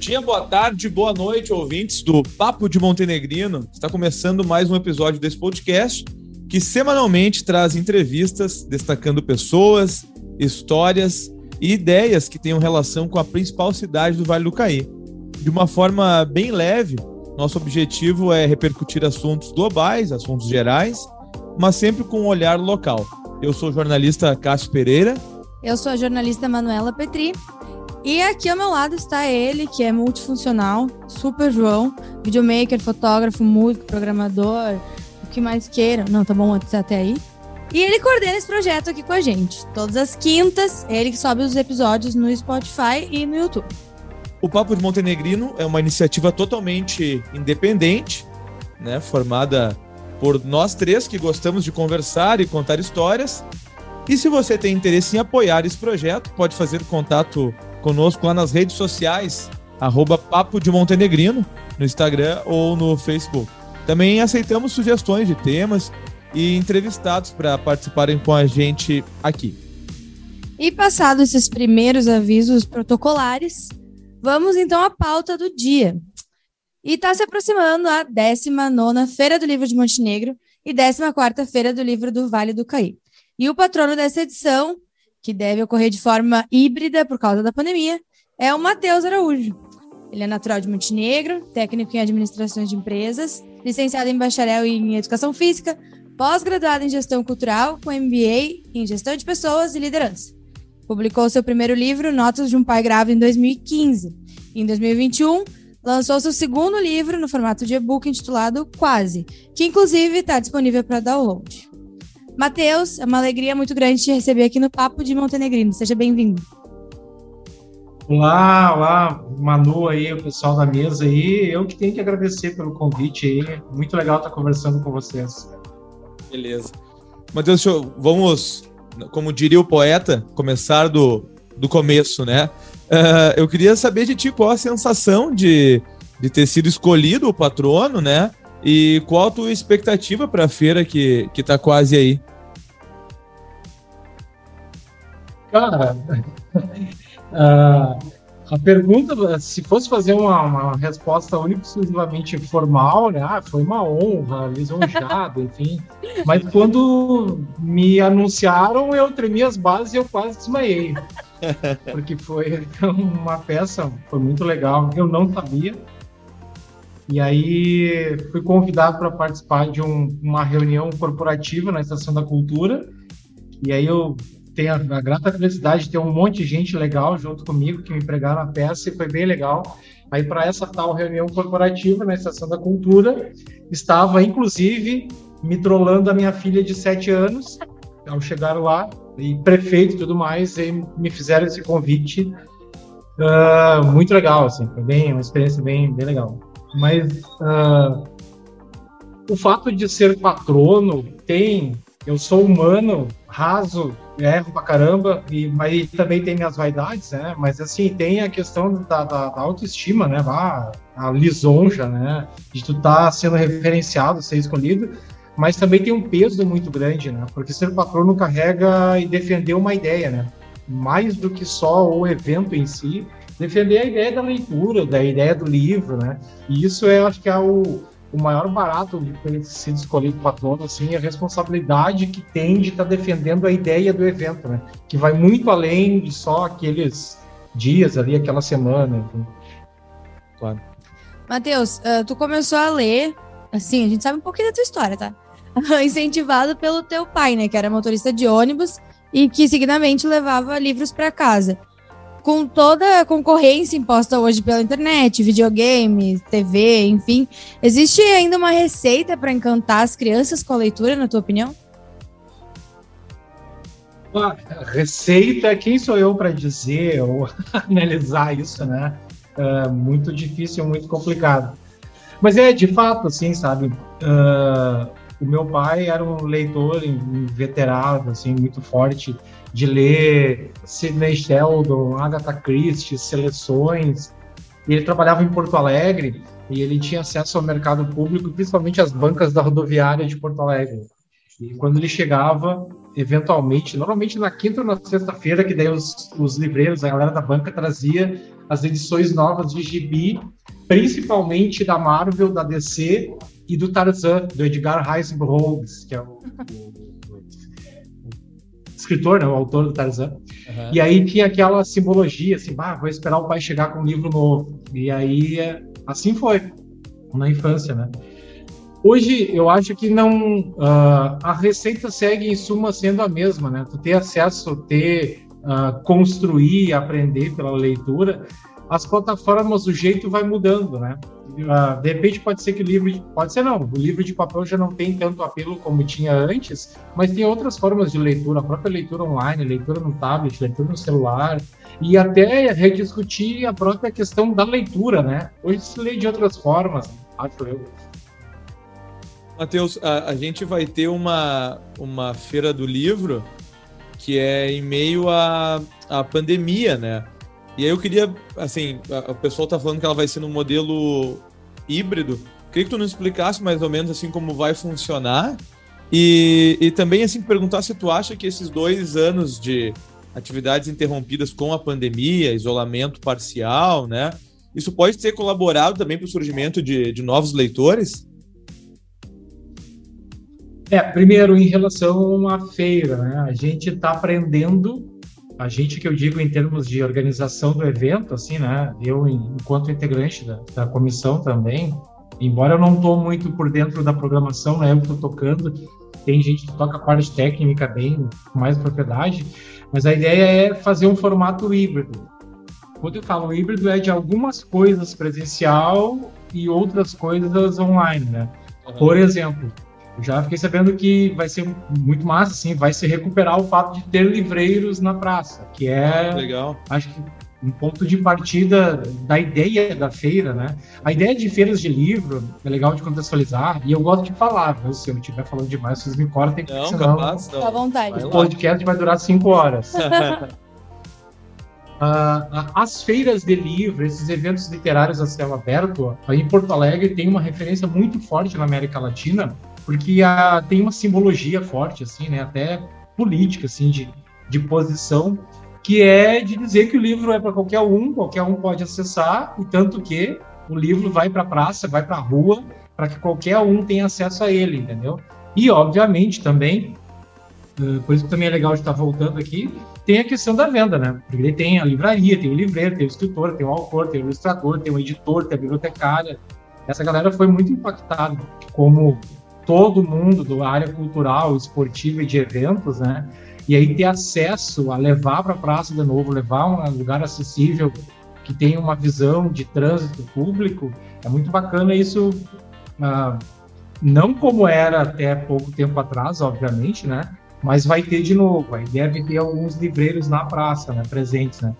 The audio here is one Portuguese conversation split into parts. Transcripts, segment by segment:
dia, boa tarde, boa noite, ouvintes do Papo de Montenegrino. Está começando mais um episódio desse podcast que semanalmente traz entrevistas destacando pessoas, histórias e ideias que tenham relação com a principal cidade do Vale do Caí. De uma forma bem leve, nosso objetivo é repercutir assuntos globais, assuntos gerais, mas sempre com um olhar local. Eu sou o jornalista Cássio Pereira. Eu sou a jornalista Manuela Petri e aqui ao meu lado está ele, que é multifuncional, super João, videomaker, fotógrafo, músico, programador, o que mais queiram. Não, tá bom até aí. E ele coordena esse projeto aqui com a gente. Todas as quintas, ele que sobe os episódios no Spotify e no YouTube. O Papo de Montenegrino é uma iniciativa totalmente independente, né, formada por nós três que gostamos de conversar e contar histórias. E se você tem interesse em apoiar esse projeto, pode fazer contato conosco lá nas redes sociais, arroba Papo de Montenegrino, no Instagram ou no Facebook. Também aceitamos sugestões de temas e entrevistados para participarem com a gente aqui. E passados esses primeiros avisos protocolares, vamos então à pauta do dia. E está se aproximando a 19 Feira do Livro de Montenegro e 14 Feira do Livro do Vale do Caí. E o patrono dessa edição que deve ocorrer de forma híbrida por causa da pandemia, é o Matheus Araújo. Ele é natural de Montenegro, técnico em administrações de empresas, licenciado em bacharel em educação física, pós-graduado em gestão cultural, com MBA em gestão de pessoas e liderança. Publicou seu primeiro livro, Notas de um Pai Grave, em 2015. Em 2021, lançou seu segundo livro no formato de e-book intitulado Quase, que inclusive está disponível para download. Matheus, é uma alegria muito grande te receber aqui no Papo de Montenegrino. Seja bem-vindo. Olá, olá, Manu aí, o pessoal da mesa aí. Eu que tenho que agradecer pelo convite aí. Muito legal estar conversando com vocês. Beleza. Matheus, vamos, como diria o poeta, começar do, do começo, né? Uh, eu queria saber de ti qual a sensação de, de ter sido escolhido o patrono, né? E qual a tua expectativa para a feira que, que tá quase aí? Cara, uh, a pergunta, se fosse fazer uma, uma resposta única exclusivamente formal, né? Ah, foi uma honra, lisonjado, enfim. Mas quando me anunciaram, eu tremi as bases e eu quase desmaiei. Porque foi uma peça, foi muito legal. Eu não sabia. E aí fui convidado para participar de um, uma reunião corporativa na Estação da Cultura. E aí eu tenho a, grata felicidade de ter um monte de gente legal junto comigo que me pregaram a peça e foi bem legal. Aí, para essa tal reunião corporativa na Estação da Cultura, estava inclusive me trollando a minha filha de 7 anos. Ao chegar lá, e prefeito e tudo mais, e me fizeram esse convite. Uh, muito legal, assim, foi bem, uma experiência bem, bem legal. Mas uh, o fato de ser patrono tem. Eu sou humano, raso, erro pra caramba, e, mas também tem minhas vaidades, né? Mas assim, tem a questão da, da, da autoestima, né? A, a lisonja, né? De tu estar tá sendo referenciado, ser escolhido, mas também tem um peso muito grande, né? Porque ser patrono carrega e defender uma ideia, né? Mais do que só o evento em si, defender a ideia da leitura, da ideia do livro, né? E isso eu acho que é o, o maior barato de ter sido escolhido patrono, assim, é a responsabilidade que tem de estar tá defendendo a ideia do evento, né? Que vai muito além de só aqueles dias ali, aquela semana. Enfim. Claro. Matheus, uh, tu começou a ler, assim, a gente sabe um pouquinho da tua história, tá? Incentivado pelo teu pai, né? Que era motorista de ônibus e que seguidamente levava livros para casa com toda a concorrência imposta hoje pela internet, videogame, TV, enfim, existe ainda uma receita para encantar as crianças com a leitura, na tua opinião? A receita, quem sou eu para dizer ou analisar isso, né? É muito difícil, muito complicado. Mas é de fato, assim, sabe? Uh, o meu pai era um leitor inveterado, assim, muito forte de ler Sidney Sheldon, Agatha Christie, seleções. E ele trabalhava em Porto Alegre e ele tinha acesso ao mercado público, principalmente às bancas da rodoviária de Porto Alegre. E quando ele chegava, eventualmente, normalmente na quinta ou na sexta-feira, que daí os, os livreiros, a galera da banca trazia as edições novas de gibi, principalmente da Marvel, da DC e do Tarzan, do Edgar Rice Burroughs, que é o, o, escritor, né, o autor do Tarzan. Uhum. E aí tinha aquela simbologia, assim, bah, vou esperar o pai chegar com um livro novo. E aí, assim foi, na infância, né? Hoje eu acho que não uh, a receita segue em suma sendo a mesma, né? Tu ter acesso, ter uh, construir, aprender pela leitura, as plataformas o jeito vai mudando, né? Uh, de repente pode ser que o livro, de, pode ser não, o livro de papel já não tem tanto apelo como tinha antes, mas tem outras formas de leitura, a própria leitura online, leitura no tablet, leitura no celular e até rediscutir a própria questão da leitura, né? Hoje se lê de outras formas, acho eu. Matheus, a, a, gente vai ter uma, uma feira do livro que é em meio à, à pandemia, né? E aí eu queria, assim, o pessoal tá falando que ela vai ser no modelo híbrido. Queria que tu nos explicasse mais ou menos assim como vai funcionar. E, e também assim perguntar se tu acha que esses dois anos de atividades interrompidas com a pandemia, isolamento parcial, né? Isso pode ter colaborado também para o surgimento de, de novos leitores? É, primeiro, em relação à feira, né? A gente está aprendendo, a gente que eu digo em termos de organização do evento, assim, né? Eu, enquanto integrante da, da comissão também, embora eu não estou muito por dentro da programação, né? Eu estou tocando, tem gente que toca a parte técnica bem, com mais propriedade, mas a ideia é fazer um formato híbrido. Quando eu falo híbrido, é de algumas coisas presencial e outras coisas online, né? Por exemplo, já fiquei sabendo que vai ser muito massa, assim, vai se recuperar o fato de ter livreiros na praça, que é, Legal. acho que um ponto de partida da ideia da feira, né? A ideia de feiras de livro é legal de contextualizar e eu gosto de falar, viu? Se eu estiver falando demais, vocês me cortem, não, senão capaz, não. à vontade. o podcast vai durar cinco horas. Uh, as feiras de livro, esses eventos literários a céu aberto, aí em Porto Alegre tem uma referência muito forte na América Latina, porque a, tem uma simbologia forte, assim, né, até política, assim, de, de posição, que é de dizer que o livro é para qualquer um, qualquer um pode acessar, e tanto que o livro vai para a praça, vai para a rua, para que qualquer um tenha acesso a ele, entendeu? E, obviamente, também, por isso que também é legal de estar voltando aqui, tem a questão da venda, né? Porque tem a livraria, tem o livreiro, tem o escritor, tem o autor, tem o ilustrador, tem o editor, tem a bibliotecária. Essa galera foi muito impactada como todo mundo da área cultural, esportiva e de eventos, né? E aí ter acesso a levar para a praça de novo, levar um lugar acessível que tenha uma visão de trânsito público, é muito bacana isso. Uh, não como era até pouco tempo atrás, obviamente, né? Mas vai ter de novo, aí deve ter alguns livreiros na praça, né, presentes, né?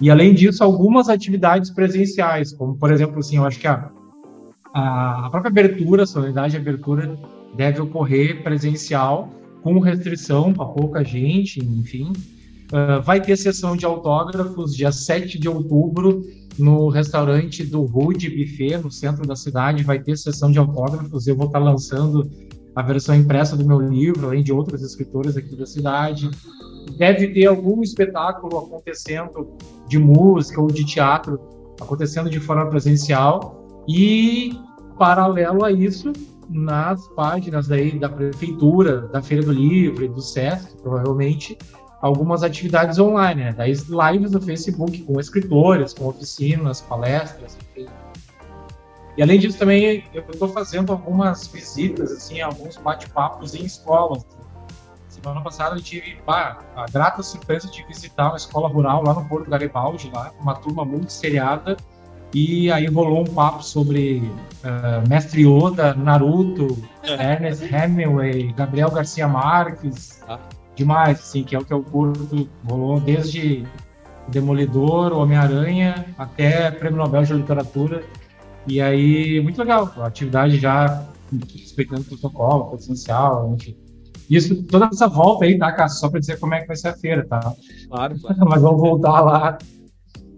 E além disso, algumas atividades presenciais, como por exemplo, assim, eu acho que a, a própria abertura, solenidade de abertura deve ocorrer presencial, com restrição para pouca gente, enfim. Uh, vai ter sessão de autógrafos dia 7 de outubro no restaurante do Rude Buffet, no centro da cidade. Vai ter sessão de autógrafos. Eu vou estar lançando a versão impressa do meu livro, além de outros escritores aqui da cidade. Deve ter algum espetáculo acontecendo de música ou de teatro acontecendo de forma presencial. E, paralelo a isso, nas páginas daí da prefeitura, da Feira do Livro, do SESC, provavelmente, algumas atividades online, né? Daí lives no Facebook com escritores, com oficinas, palestras, enfim. E além disso também eu estou fazendo algumas visitas, assim, alguns bate-papos em escolas. Semana passada eu tive a grata surpresa de visitar uma escola rural lá no Porto Garibaldi, lá, uma turma muito seriada, e aí rolou um papo sobre uh, Mestre Yoda, Naruto, é. Ernest Hemingway, Gabriel Garcia Marques. Ah. Demais, assim, que é o que eu curto. Rolou desde Demolidor, Homem-Aranha, até Prêmio Nobel de Literatura. E aí, muito legal. A atividade já respeitando o protocolo, potencial, enfim. Isso, toda essa volta aí, tá, Cássio? Só para dizer como é que vai ser a feira, tá? Claro, claro. Mas vamos voltar lá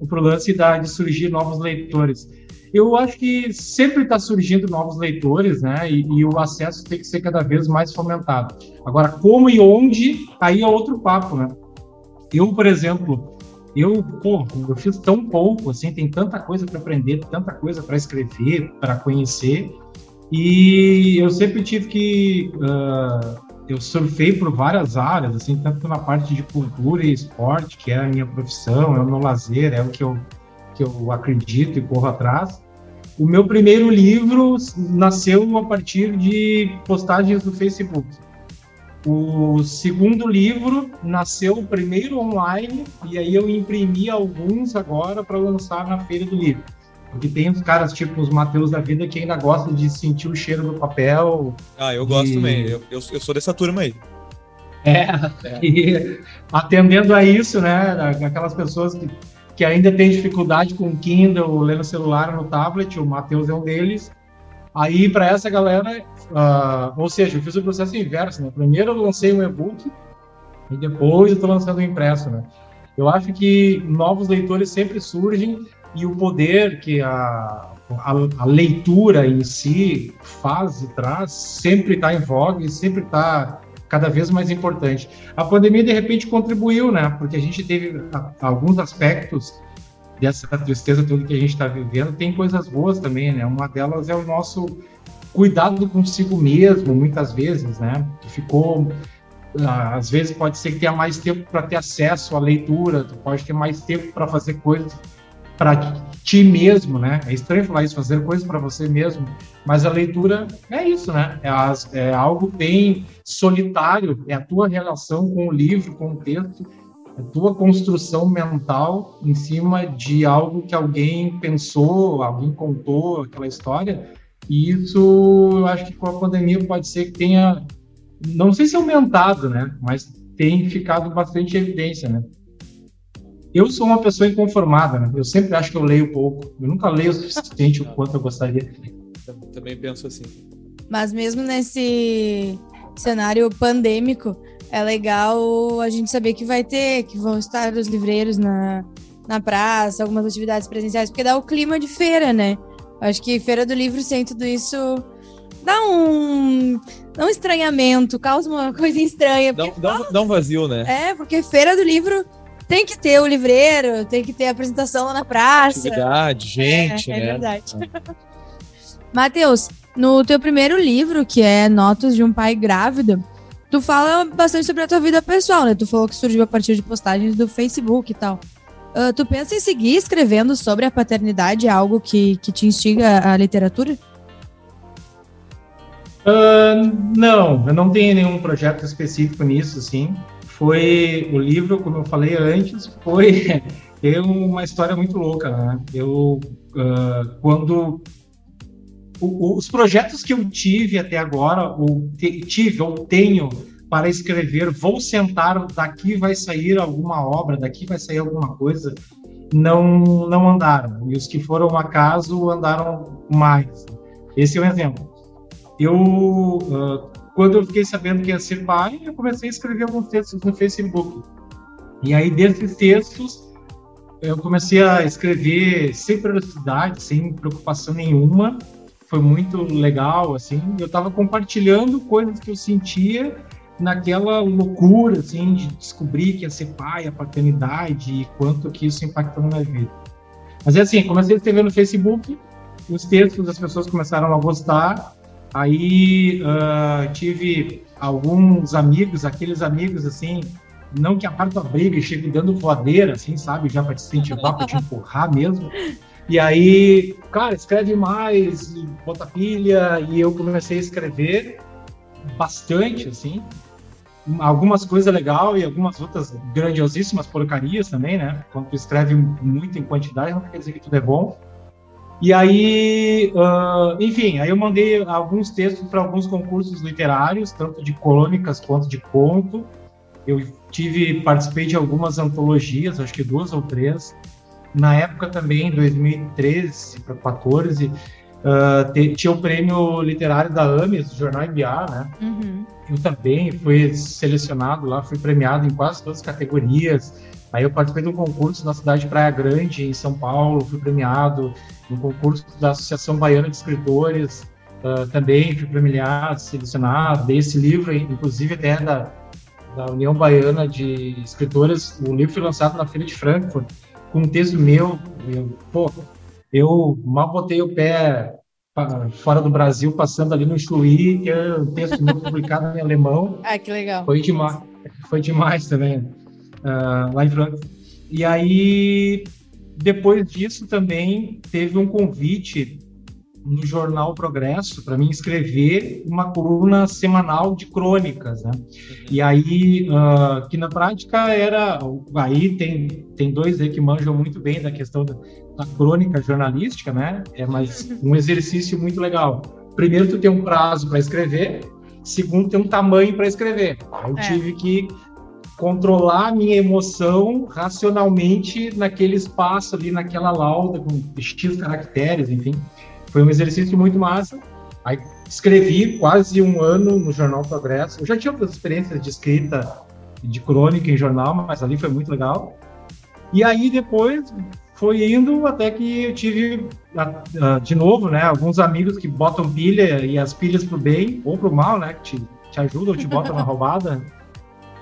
para o lance da, de surgir novos leitores. Eu acho que sempre está surgindo novos leitores, né? E, e, o acesso tem que ser cada vez mais fomentado. Agora, como e onde, aí é outro papo, né? Eu, por exemplo, eu, pô, eu fiz tão pouco, assim, tem tanta coisa para aprender, tanta coisa para escrever, para conhecer, e eu sempre tive que. Uh, eu surfei por várias áreas, assim, tanto na parte de cultura e esporte, que é a minha profissão, é o meu lazer, é o que eu, que eu acredito e corro atrás. O meu primeiro livro nasceu a partir de postagens do Facebook. O segundo livro nasceu primeiro online e aí eu imprimi alguns agora para lançar na Feira do Livro. Porque tem os caras tipo os Mateus da vida que ainda gostam de sentir o cheiro do papel. Ah, eu gosto também. Eu, eu, eu, sou dessa turma aí. É, é. e atendendo a isso, né, aquelas pessoas que, que ainda têm dificuldade com o Kindle, lendo celular no tablet, o Matheus é um deles. Aí, para essa galera, uh, ou seja, eu fiz o processo inverso, né? Primeiro eu lancei um e-book e depois eu estou lançando o impresso, né? Eu acho que novos leitores sempre surgem e o poder que a, a, a leitura em si faz e traz sempre está em voga e sempre está cada vez mais importante. A pandemia, de repente, contribuiu, né? Porque a gente teve alguns aspectos dessa tristeza tudo que a gente está vivendo, tem coisas boas também, né? Uma delas é o nosso cuidado consigo mesmo, muitas vezes, né? Ficou ah, às vezes pode ser que tenha mais tempo para ter acesso à leitura, tu pode ter mais tempo para fazer coisas para ti mesmo, né? É estranho falar isso, fazer coisas para você mesmo, mas a leitura é isso, né? É, é, algo bem solitário, é a tua relação com o livro, com o texto, a tua construção mental em cima de algo que alguém pensou, alguém contou aquela história. E isso, eu acho que com a pandemia pode ser que tenha, não sei se aumentado, né? Mas tem ficado bastante evidência, né? Eu sou uma pessoa inconformada, né? Eu sempre acho que eu leio pouco. Eu nunca leio o suficiente o quanto eu gostaria. Também penso assim. Mas mesmo nesse cenário pandêmico, é legal a gente saber que vai ter, que vão estar os livreiros na, na praça, algumas atividades presenciais, porque dá o clima de feira, né? Acho que Feira do Livro, sem tudo isso, dá um, dá um estranhamento, causa uma coisa estranha. Dá, dá, dá um vazio, né? É, porque Feira do Livro tem que ter o livreiro, tem que ter a apresentação lá na praça. Atividade, gente, é, é né? É verdade. Matheus, no teu primeiro livro, que é Notas de um Pai Grávido, tu fala bastante sobre a tua vida pessoal, né? Tu falou que surgiu a partir de postagens do Facebook e tal. Uh, tu pensa em seguir escrevendo sobre a paternidade, algo que, que te instiga a literatura? Uh, não, eu não tenho nenhum projeto específico nisso, assim. Foi o livro, como eu falei antes, foi tem uma história muito louca, né? Eu uh, quando os projetos que eu tive até agora, ou tive ou tenho para escrever, vou sentar, daqui vai sair alguma obra, daqui vai sair alguma coisa, não, não andaram. E os que foram acaso andaram mais. Esse é um exemplo. Eu, uh, quando eu fiquei sabendo que ia ser pai, eu comecei a escrever alguns textos no Facebook. E aí, desses textos, eu comecei a escrever sem periodicidade, sem preocupação nenhuma, foi muito legal, assim. Eu estava compartilhando coisas que eu sentia naquela loucura, assim, de descobrir que ia ser pai, a paternidade e quanto que isso impactou na minha vida. Mas é assim, comecei a escrever no Facebook, os textos as pessoas começaram a gostar, aí uh, tive alguns amigos, aqueles amigos, assim, não que apartam a briga e cheguem dando voadeira, assim, sabe, já para te incentivar, para te empurrar mesmo, e aí, cara, escreve mais, bota pilha, e eu comecei a escrever bastante, assim. Algumas coisas legais e algumas outras grandiosíssimas porcarias também, né? Quando tu escreve muito em quantidade, não quer dizer que tudo é bom. E aí, uh, enfim, aí eu mandei alguns textos para alguns concursos literários, tanto de crônicas quanto de conto. Eu tive, participei de algumas antologias, acho que duas ou três na época também, 2013 para 2014, uh, tinha o prêmio literário da AMES, do jornal MBA, né? Uhum. Eu também fui selecionado lá, fui premiado em quase todas as categorias. Aí eu participei de um concurso na cidade de Praia Grande, em São Paulo, fui premiado, no concurso da Associação Baiana de Escritores, uh, também fui premiado, selecionado, dei esse livro, inclusive até da, da União Baiana de Escritores, o livro foi lançado na Feira de Frankfurt, com um texto meu, eu, pô, eu mal botei o pé fora do Brasil, passando ali no Chuí, que é um texto meu publicado em alemão. Ah, que legal. Foi demais, foi demais também, uh, lá em Frankfurt. E aí, depois disso também teve um convite no jornal Progresso para mim escrever uma coluna semanal de crônicas, né? E aí, uh, que na prática era, aí tem tem dois aí que manjam muito bem da questão da, da crônica jornalística, né? É mais um exercício muito legal. Primeiro, tu tem um prazo para escrever. Segundo, tem um tamanho para escrever. Eu é. tive que controlar a minha emoção racionalmente naquele espaço ali, naquela lauda com X caracteres, enfim. Foi um exercício muito massa. Aí escrevi quase um ano no Jornal Progresso. Eu já tinha outras experiências de escrita, de crônica em jornal, mas ali foi muito legal. E aí depois foi indo até que eu tive, de novo, né, alguns amigos que botam pilha e as pilhas pro bem ou pro mal, né, que te, te ajudam, te botam na roubada.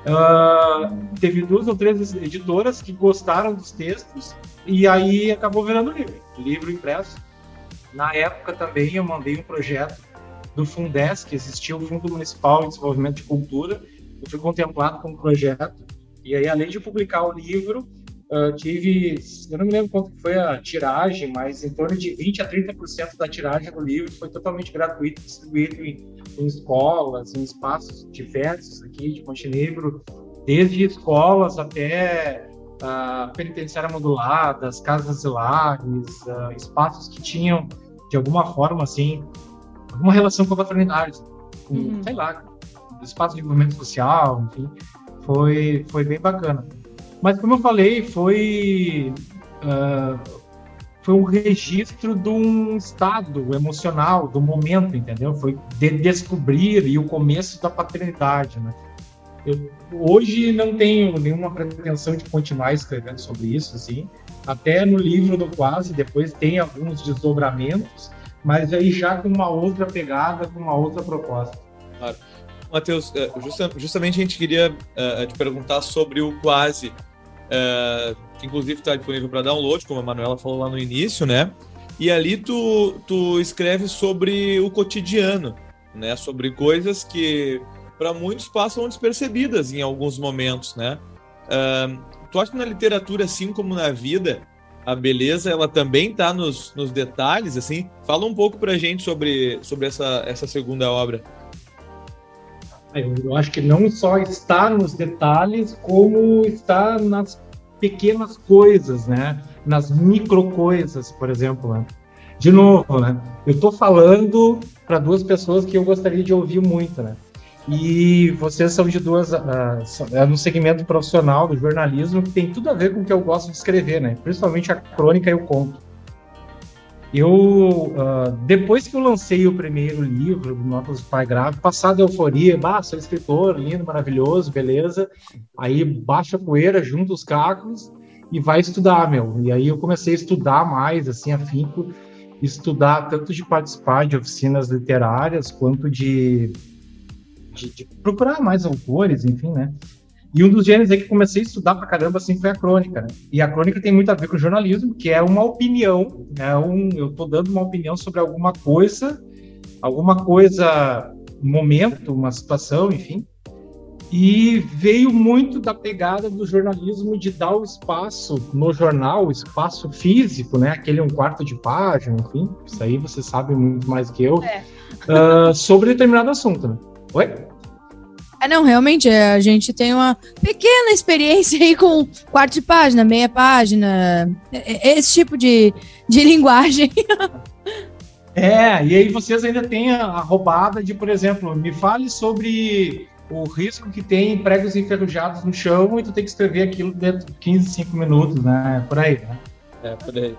Uh, teve duas ou três editoras que gostaram dos textos e aí acabou virando livro, livro impresso. Na época também eu mandei um projeto do Fundes, que existia o Fundo Municipal de Desenvolvimento de Cultura. Eu fui contemplado com projeto. E aí, além de publicar o livro, uh, tive, eu não me lembro quanto foi a tiragem, mas em torno de 20 a 30% da tiragem do livro foi totalmente gratuito, distribuído em, em escolas, em espaços diversos aqui de Montenegro, desde escolas até uh, penitenciária moduladas, casas de lares, uh, espaços que tinham de alguma forma, assim, alguma relação com a fraternidade, com, uhum. sei lá, espaço de desenvolvimento social, enfim, foi, foi bem bacana. Mas, como eu falei, foi, uh, foi um registro de um estado emocional, do momento, entendeu? Foi de descobrir e o começo da paternidade, né? Eu, hoje não tenho nenhuma pretensão de continuar escrevendo sobre isso, assim, até no livro do Quase, depois tem alguns desdobramentos, mas aí já com uma outra pegada, com uma outra proposta. Claro. Matheus, é, justamente a gente queria uh, te perguntar sobre o Quase, uh, que inclusive está disponível para download, como a Manuela falou lá no início, né? E ali tu, tu escreve sobre o cotidiano, né? Sobre coisas que para muitos passam despercebidas em alguns momentos, né? Uh, tu acha que na literatura, assim como na vida, a beleza ela também está nos, nos detalhes, assim? Fala um pouco para a gente sobre, sobre essa, essa segunda obra. Eu acho que não só está nos detalhes, como está nas pequenas coisas, né? Nas micro coisas, por exemplo. Né? De novo, né? Eu estou falando para duas pessoas que eu gostaria de ouvir muito, né? E vocês são de duas. Uh, é no segmento profissional do jornalismo que tem tudo a ver com o que eu gosto de escrever, né? Principalmente a crônica e o conto. Eu, uh, depois que eu lancei o primeiro livro, Notas do Pai Grave, passada a euforia, bah, sou escritor, lindo, maravilhoso, beleza. Aí baixa a poeira, junta os cacos e vai estudar, meu. E aí eu comecei a estudar mais, assim, afinco, estudar tanto de participar de oficinas literárias quanto de de, de, procurar mais autores, enfim, né? E um dos gêneros aí que comecei a estudar pra caramba, assim, foi a crônica, né? E a crônica tem muito a ver com o jornalismo, que é uma opinião, é um, eu tô dando uma opinião sobre alguma coisa, alguma coisa, um momento, uma situação, enfim. E veio muito da pegada do jornalismo de dar o espaço no jornal, o espaço físico, né? Aquele um quarto de página, enfim. Isso aí você sabe muito mais que eu. É. Uh, sobre determinado assunto, né? Oi? É, não, realmente, é, a gente tem uma pequena experiência aí com quarto de página, meia página, é, é, esse tipo de, de linguagem. É, e aí vocês ainda têm a roubada de, por exemplo, me fale sobre o risco que tem pregos enferrujados no chão e tu tem que escrever aquilo dentro de 15, 5 minutos, né? Por aí, né? É, por aí.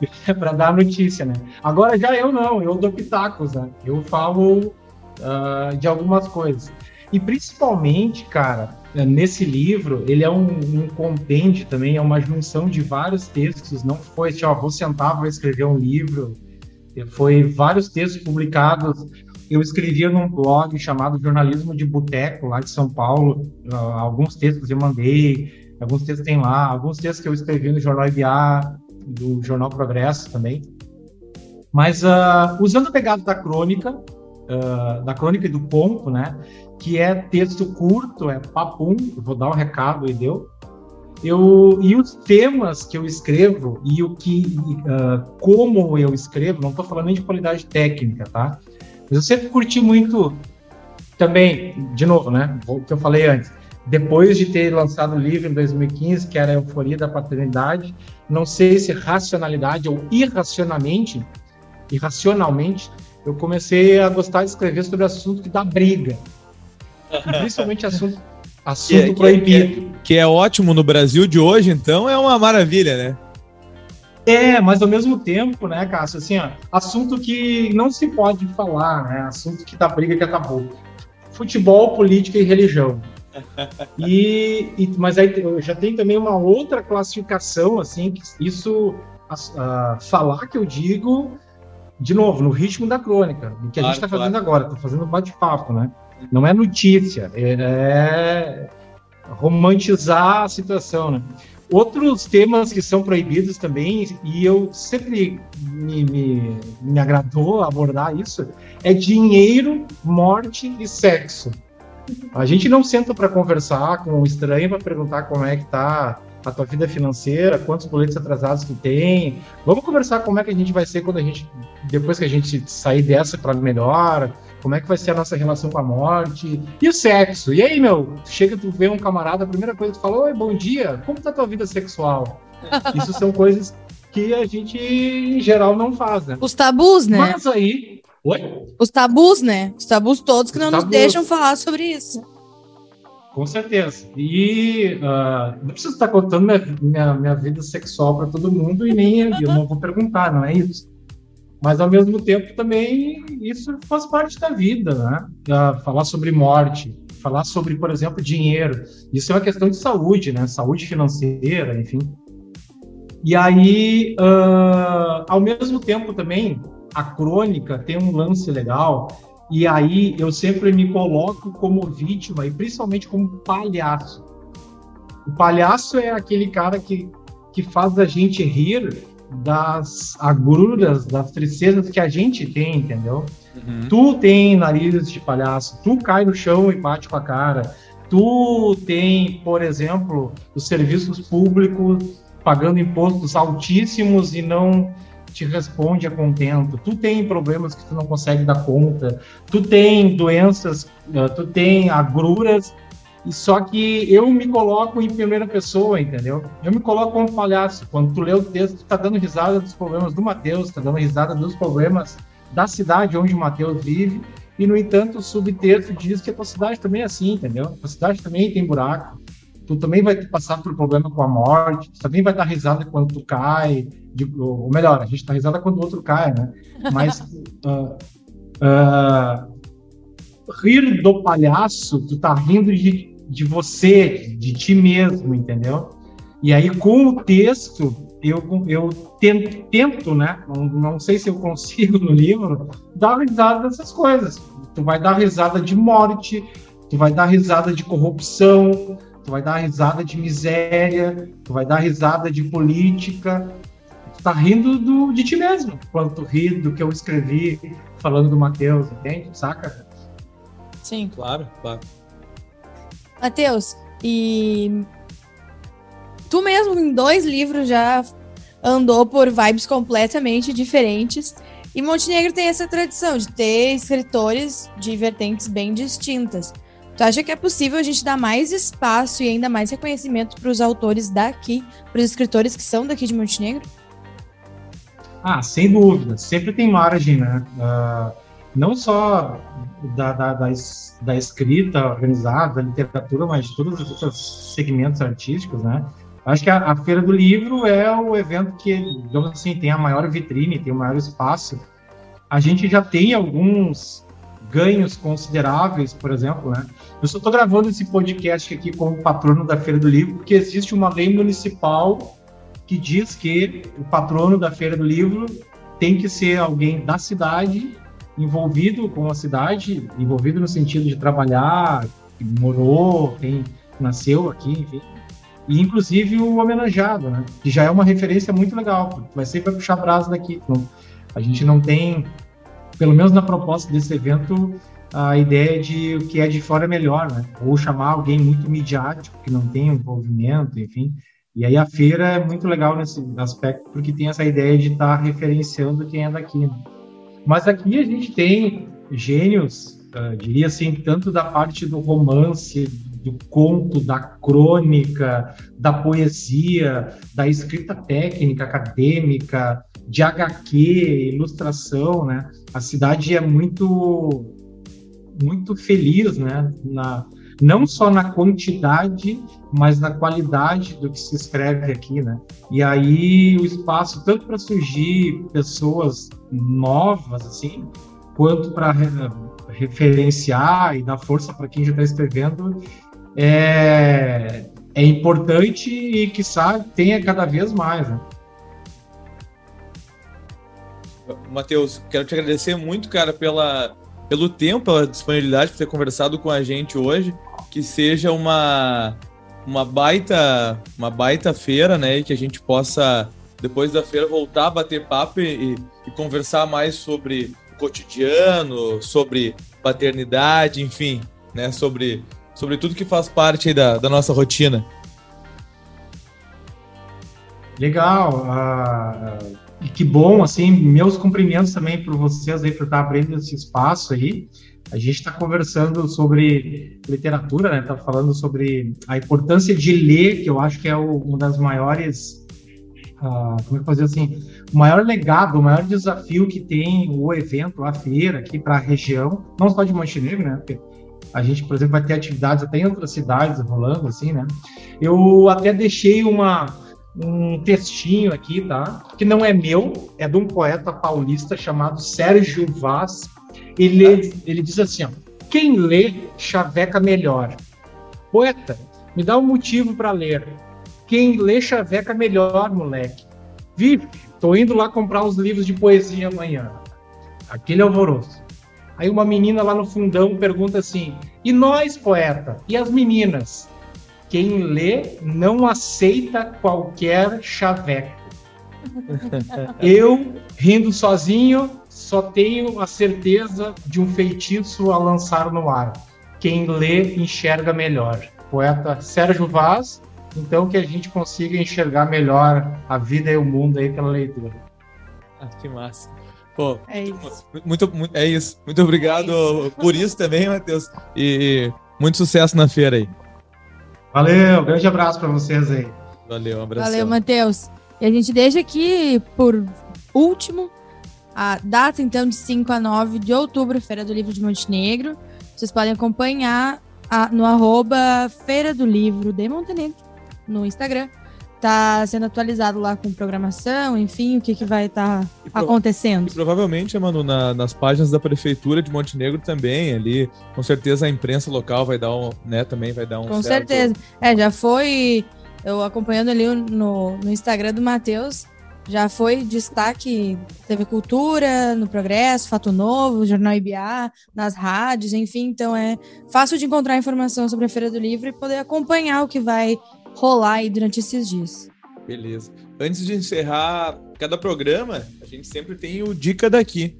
para dar notícia, né? Agora já eu não, eu dou pitacos, né? Eu falo uh, de algumas coisas. E principalmente, cara, nesse livro, ele é um, um compêndio também, é uma junção de vários textos, não foi assim, ó, vou sentar, vou escrever um livro, foi vários textos publicados. Eu escrevia num blog chamado Jornalismo de Boteco, lá de São Paulo. Uh, alguns textos eu mandei, alguns textos tem lá, alguns textos que eu escrevi no Jornal IBA, do Jornal Progresso também. Mas uh, usando a pegada da crônica, uh, da crônica e do ponto, né? Que é texto curto, é papum, vou dar um recado e deu. Eu, e os temas que eu escrevo e o que, uh, como eu escrevo, não estou falando nem de qualidade técnica, tá? Mas eu sempre curti muito também, de novo, né? O que eu falei antes. Depois de ter lançado o livro em 2015, que era a Euforia da Paternidade, não sei se racionalidade ou irracionalmente, irracionalmente, eu comecei a gostar de escrever sobre assunto que dá briga. Principalmente assunto Assunto que, é, proibido. Que é, que é ótimo no Brasil de hoje, então é uma maravilha, né? É, mas ao mesmo tempo, né, Cássio, assim, ó, assunto que não se pode falar, né? Assunto que dá briga, que é tabu. Futebol, política e religião. E, e, mas aí já tem também uma outra classificação, assim, que isso uh, falar que eu digo, de novo, no ritmo da crônica, do que claro, a gente está claro. fazendo agora, está fazendo bate-papo, né? Não é notícia, é romantizar a situação, né? Outros temas que são proibidos também, e eu sempre me, me, me agradou abordar isso, é dinheiro, morte e sexo. A gente não senta para conversar com um estranho para perguntar como é que tá a tua vida financeira, quantos boletos atrasados tu tem. Vamos conversar como é que a gente vai ser quando a gente depois que a gente sair dessa para melhor, como é que vai ser a nossa relação com a morte e o sexo. E aí, meu, chega tu vê um camarada, a primeira coisa que tu fala, oi, bom dia, como tá a tua vida sexual? Isso são coisas que a gente, em geral, não faz, né? Os tabus, né? Mas aí... Oi? Os tabus, né? Os tabus todos que Os não tabus. nos deixam falar sobre isso. Com certeza. E uh, não preciso estar contando minha, minha, minha vida sexual para todo mundo e nem eu não vou perguntar, não é isso. Mas ao mesmo tempo também isso faz parte da vida, né? Uh, falar sobre morte, falar sobre, por exemplo, dinheiro. Isso é uma questão de saúde, né? Saúde financeira, enfim. E aí, uh, ao mesmo tempo também, a crônica tem um lance legal e aí eu sempre me coloco como vítima e principalmente como palhaço. O palhaço é aquele cara que, que faz a gente rir das agruras, das tristezas que a gente tem, entendeu? Uhum. Tu tem nariz de palhaço, tu cai no chão e bate com a cara. Tu tem, por exemplo, os serviços públicos pagando impostos altíssimos e não te responde a contento. Tu tem problemas que tu não consegue dar conta. Tu tem doenças, uh, tu tem agruras. E só que eu me coloco em primeira pessoa, entendeu? Eu me coloco como palhaço. Quando tu lê o texto, tu tá dando risada dos problemas do Mateus, tá dando risada dos problemas da cidade onde o Mateus vive. E, no entanto, o subtexto diz que a tua cidade também é assim, entendeu? A tua cidade também tem buraco tu também vai passar por problema com a morte, tu também vai dar risada quando tu cai, de, ou melhor, a gente dá risada quando o outro cai, né? Mas uh, uh, rir do palhaço, tu tá rindo de, de você, de ti mesmo, entendeu? E aí com o texto eu, eu tento, tento né? Não, não sei se eu consigo no livro dar risada dessas coisas. Tu vai dar risada de morte, tu vai dar risada de corrupção, tu vai dar risada de miséria, tu vai dar risada de política, tu tá rindo do, de ti mesmo, quando tu ri do que eu escrevi falando do Matheus, entende? Saca? Sim. Claro, claro. Matheus, e tu mesmo em dois livros já andou por vibes completamente diferentes. E Montenegro tem essa tradição de ter escritores de vertentes bem distintas. Tu acha que é possível a gente dar mais espaço e ainda mais reconhecimento para os autores daqui, para os escritores que são daqui de Montenegro? Ah, sem dúvida. Sempre tem margem, né? Uh, não só da, da, da, da, escrita organizada, da literatura, mas de todos os outros segmentos artísticos, né? Acho que a, a, Feira do Livro é o evento que, digamos assim, tem a maior vitrine, tem o maior espaço. A gente já tem alguns ganhos consideráveis, por exemplo, né? Eu só estou gravando esse podcast aqui como patrono da Feira do Livro, porque existe uma lei municipal que diz que o patrono da Feira do Livro tem que ser alguém da cidade, envolvido com a cidade, envolvido no sentido de trabalhar, morou, tem, nasceu aqui, enfim. E inclusive o homenageado, né? Que já é uma referência muito legal, vai sempre puxar brasa daqui. Então, a gente não tem, pelo menos na proposta desse evento, a ideia de o que é de fora é melhor, né? Ou chamar alguém muito midiático, que não tem envolvimento, enfim. E aí a feira é muito legal nesse aspecto, porque tem essa ideia de estar tá referenciando quem é daqui. Né? Mas aqui a gente tem gênios, uh, diria assim, tanto da parte do romance, do conto, da crônica, da poesia, da escrita técnica, acadêmica, de HQ, ilustração, né? A cidade é muito muito feliz, né? Na, não só na quantidade, mas na qualidade do que se escreve aqui, né? E aí o espaço tanto para surgir pessoas novas assim, quanto para re referenciar e dar força para quem já está escrevendo é, é importante e que sabe tenha cada vez mais, né? Matheus, quero te agradecer muito, cara, pela, pelo tempo, pela disponibilidade por ter conversado com a gente hoje. Que seja uma, uma baita uma baita feira, né? E que a gente possa, depois da feira, voltar a bater papo e, e conversar mais sobre o cotidiano, sobre paternidade, enfim, né? Sobre, sobre tudo que faz parte da, da nossa rotina. Legal. Uh, e que bom, assim, meus cumprimentos também para vocês aí por estar abrindo esse espaço aí. A gente está conversando sobre literatura, né? Tá falando sobre a importância de ler, que eu acho que é o, uma das maiores, uh, como é que fazer assim, o maior legado, o maior desafio que tem o evento, a feira aqui para a região, não só de Montenegro, né? Porque a gente, por exemplo, vai ter atividades até em outras cidades rolando, assim, né? Eu até deixei uma um textinho aqui, tá? Que não é meu, é de um poeta paulista chamado Sérgio Vaz. Ele, ele diz assim: ó, quem lê chaveca melhor. Poeta, me dá um motivo para ler. Quem lê chaveca melhor, moleque. Vive, tô indo lá comprar uns livros de poesia amanhã. Aquele alvoroço. Aí uma menina lá no fundão pergunta assim: e nós, poeta? E as meninas? Quem lê não aceita qualquer chaveco. Eu, rindo sozinho, só tenho a certeza de um feitiço a lançar no ar. Quem lê enxerga melhor. Poeta Sérgio Vaz, então que a gente consiga enxergar melhor a vida e o mundo aí pela leitura. Ah, que massa. Pô, é isso. Muito, muito, é isso. Muito obrigado é isso. por isso também, Matheus. E muito sucesso na feira aí. Valeu, grande abraço para vocês aí. Valeu, um abraço. Valeu, Matheus. E a gente deixa aqui, por último, a data, então, de 5 a 9 de outubro, Feira do Livro de Montenegro. Vocês podem acompanhar a, no arroba Feira do Livro de Montenegro, no Instagram tá sendo atualizado lá com programação, enfim, o que, que vai estar tá acontecendo. E provavelmente, Manu, na, nas páginas da Prefeitura de Montenegro também, ali, com certeza a imprensa local vai dar um, né, também vai dar um Com certo... certeza. É, já foi, eu acompanhando ali no, no Instagram do Matheus, já foi destaque TV Cultura, no Progresso, Fato Novo, Jornal IBA, nas rádios, enfim, então é fácil de encontrar informação sobre a Feira do Livro e poder acompanhar o que vai rolar aí durante esses dias. Beleza. Antes de encerrar cada programa, a gente sempre tem o Dica daqui.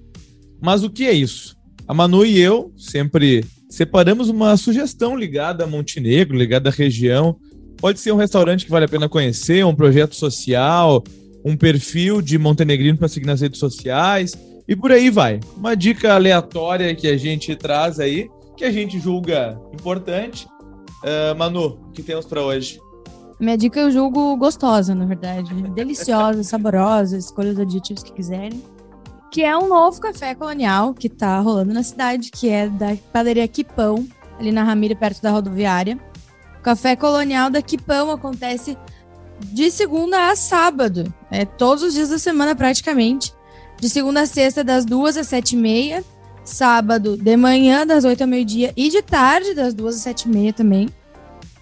Mas o que é isso? A Manu e eu sempre separamos uma sugestão ligada a Montenegro, ligada à região. Pode ser um restaurante que vale a pena conhecer, um projeto social, um perfil de montenegrino para seguir nas redes sociais e por aí vai. Uma dica aleatória que a gente traz aí, que a gente julga importante. Uh, Manu, o que temos para hoje? Minha dica eu julgo gostosa, na verdade. Deliciosa, saborosa, escolha os adjetivos que quiserem. Que é um novo café colonial que tá rolando na cidade, que é da padaria Quipão, ali na Ramírez, perto da rodoviária. O café colonial da Quipão acontece de segunda a sábado. É todos os dias da semana, praticamente. De segunda a sexta, das duas às sete e meia. sábado de manhã, das 8 ao meio-dia, e de tarde, das 2 às 7 e meia também.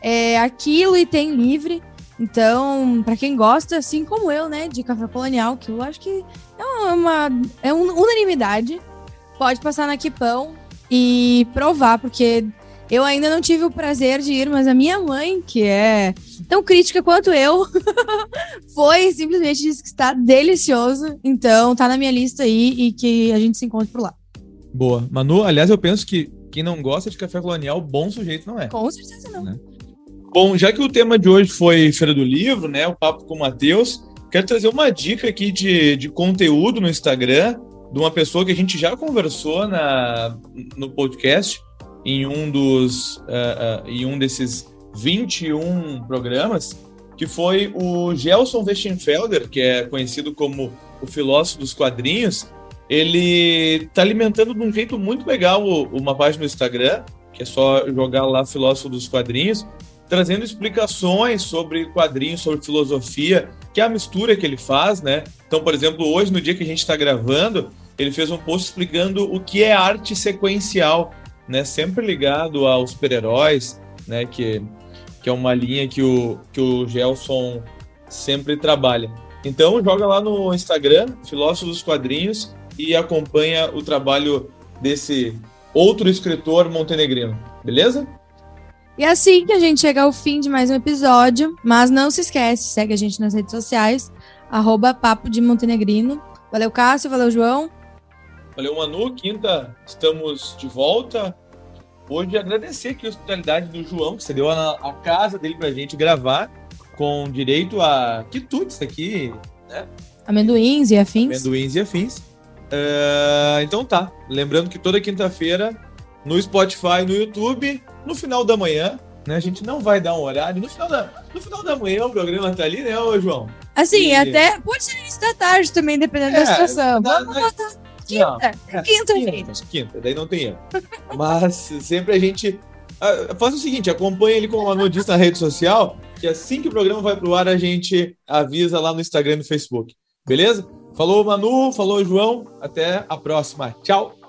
É aquilo e tem livre. Então, para quem gosta, assim como eu, né, de café colonial, que eu acho que é uma é uma unanimidade, pode passar na Quipão e provar, porque eu ainda não tive o prazer de ir, mas a minha mãe, que é tão crítica quanto eu, foi simplesmente disse que está delicioso. Então, tá na minha lista aí e que a gente se encontre por lá. Boa. Manu, aliás, eu penso que quem não gosta de café colonial, bom sujeito não é. Com certeza não. Né? Bom, já que o tema de hoje foi Feira do Livro, né? O papo com o Matheus, quero trazer uma dica aqui de, de conteúdo no Instagram de uma pessoa que a gente já conversou na, no podcast em um dos uh, uh, em um desses 21 programas, que foi o Gelson Westenfelder, que é conhecido como o filósofo dos quadrinhos, ele está alimentando de um jeito muito legal uma página no Instagram, que é só jogar lá Filósofo dos Quadrinhos, trazendo explicações sobre quadrinhos, sobre filosofia, que é a mistura que ele faz, né? Então, por exemplo, hoje, no dia que a gente está gravando, ele fez um post explicando o que é arte sequencial, né? Sempre ligado aos super-heróis, né? Que, que é uma linha que o, que o Gelson sempre trabalha. Então, joga lá no Instagram, Filósofo dos Quadrinhos, e acompanha o trabalho desse outro escritor montenegrino, beleza? E é assim que a gente chega ao fim de mais um episódio, mas não se esquece, segue a gente nas redes sociais, arroba Papo de Montenegrino. Valeu, Cássio, valeu, João. Valeu, Manu. Quinta, estamos de volta. Hoje agradecer aqui a hospitalidade do João, que cedeu a, a casa dele pra gente gravar, com direito a quitutes aqui, né? Amendoins e afins. Amendoins e afins. Uh, então tá. Lembrando que toda quinta-feira no Spotify, no YouTube, no final da manhã, né? A gente não vai dar um horário. No final da, no final da manhã o programa tá ali, né, ô João? Assim, e... até pode ser início da tarde também, dependendo é, da situação. Na, Vamos na... botar quinta. Não, é, quinta, quinta, quinta, daí não tem erro. Mas sempre a gente. Uh, faz o seguinte, acompanha ele como a Manu disse na rede social, que assim que o programa vai pro ar, a gente avisa lá no Instagram e no Facebook. Beleza? Falou, Manu. Falou, João. Até a próxima. Tchau.